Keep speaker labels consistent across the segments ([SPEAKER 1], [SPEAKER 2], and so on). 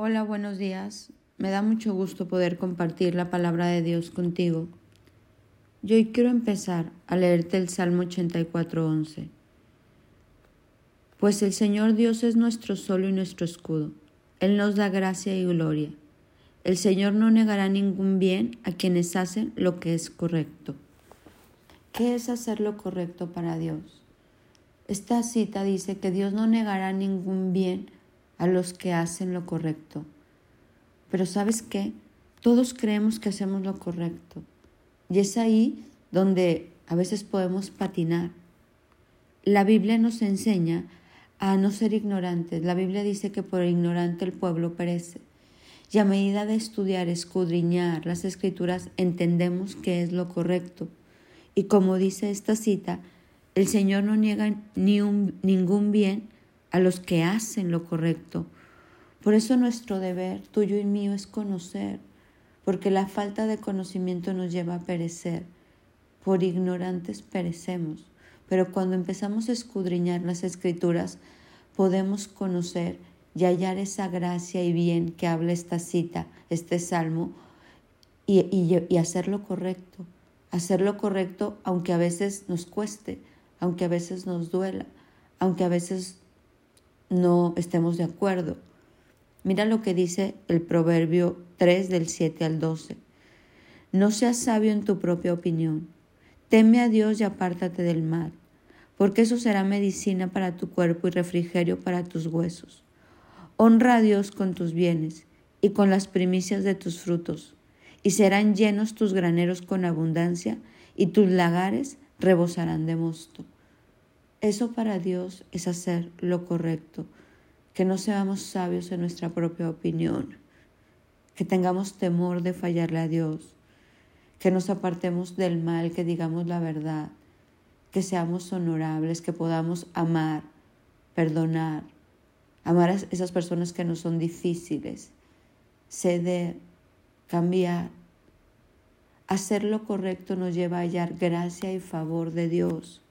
[SPEAKER 1] Hola, buenos días. Me da mucho gusto poder compartir la palabra de Dios contigo. Yo hoy quiero empezar a leerte el Salmo 84.11. Pues el Señor Dios es nuestro sol y nuestro escudo. Él nos da gracia y gloria. El Señor no negará ningún bien a quienes hacen lo que es correcto. ¿Qué es hacer lo correcto para Dios? Esta cita dice que Dios no negará ningún bien a los que hacen lo correcto. Pero sabes qué? Todos creemos que hacemos lo correcto. Y es ahí donde a veces podemos patinar. La Biblia nos enseña a no ser ignorantes. La Biblia dice que por ignorante el pueblo perece. Y a medida de estudiar, escudriñar las escrituras, entendemos que es lo correcto. Y como dice esta cita, el Señor no niega ni un, ningún bien a los que hacen lo correcto. Por eso nuestro deber, tuyo y mío, es conocer, porque la falta de conocimiento nos lleva a perecer. Por ignorantes perecemos, pero cuando empezamos a escudriñar las escrituras, podemos conocer y hallar esa gracia y bien que habla esta cita, este salmo, y, y, hacer lo correcto. Hacer lo correcto aunque a veces nos cueste, aunque a veces nos duela, aunque a veces no estemos de acuerdo. Mira lo que dice el Proverbio 3 del 7 al 12. No seas sabio en tu propia opinión. Teme a Dios y apártate del mal, porque eso será medicina para tu cuerpo y refrigerio para tus huesos. Honra a Dios con tus bienes y con las primicias de tus frutos, y serán llenos tus graneros con abundancia, y tus lagares rebosarán de mosto. Eso para Dios es hacer lo correcto, que no seamos sabios en nuestra propia opinión, que tengamos temor de fallarle a Dios, que nos apartemos del mal, que digamos la verdad, que seamos honorables, que podamos amar, perdonar, amar a esas personas que nos son difíciles, ceder, cambiar. Hacer lo correcto nos lleva a hallar gracia y favor de Dios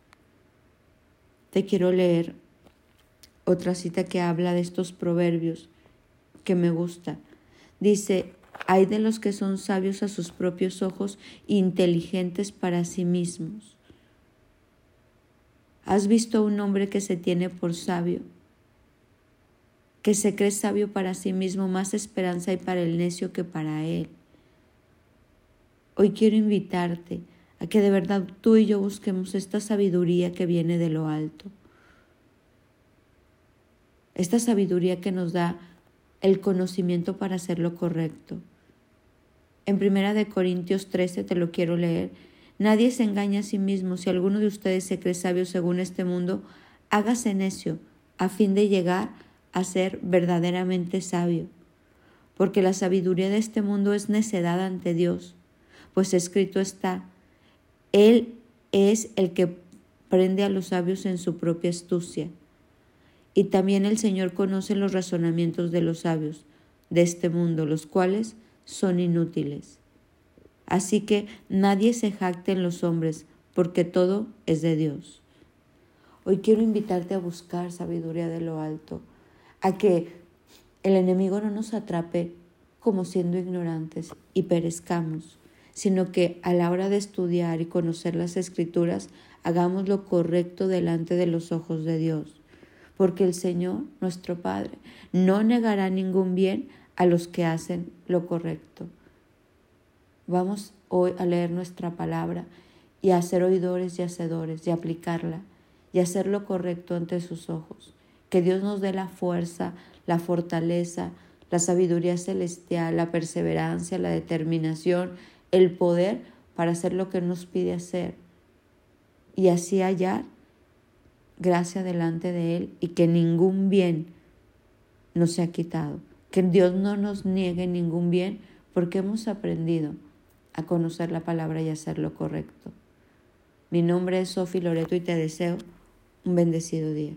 [SPEAKER 1] te quiero leer otra cita que habla de estos proverbios que me gusta. Dice, hay de los que son sabios a sus propios ojos, inteligentes para sí mismos. ¿Has visto un hombre que se tiene por sabio? Que se cree sabio para sí mismo, más esperanza hay para el necio que para él. Hoy quiero invitarte a que de verdad tú y yo busquemos esta sabiduría que viene de lo alto. Esta sabiduría que nos da el conocimiento para hacer lo correcto. En Primera de Corintios 13 te lo quiero leer. Nadie se engaña a sí mismo. Si alguno de ustedes se cree sabio según este mundo, hágase necio a fin de llegar a ser verdaderamente sabio. Porque la sabiduría de este mundo es necedad ante Dios, pues escrito está, él es el que prende a los sabios en su propia astucia. Y también el Señor conoce los razonamientos de los sabios de este mundo, los cuales son inútiles. Así que nadie se jacte en los hombres, porque todo es de Dios. Hoy quiero invitarte a buscar sabiduría de lo alto, a que el enemigo no nos atrape como siendo ignorantes y perezcamos, sino que a la hora de estudiar y conocer las escrituras, hagamos lo correcto delante de los ojos de Dios, porque el Señor, nuestro Padre, no negará ningún bien a los que hacen lo correcto. Vamos hoy a leer nuestra palabra y a ser oidores y hacedores y aplicarla y hacer lo correcto ante sus ojos. Que Dios nos dé la fuerza, la fortaleza, la sabiduría celestial, la perseverancia, la determinación, el poder para hacer lo que nos pide hacer y así hallar gracia delante de Él y que ningún bien nos sea quitado, que Dios no nos niegue ningún bien porque hemos aprendido a conocer la palabra y hacer lo correcto. Mi nombre es Sofi Loreto y te deseo un bendecido día.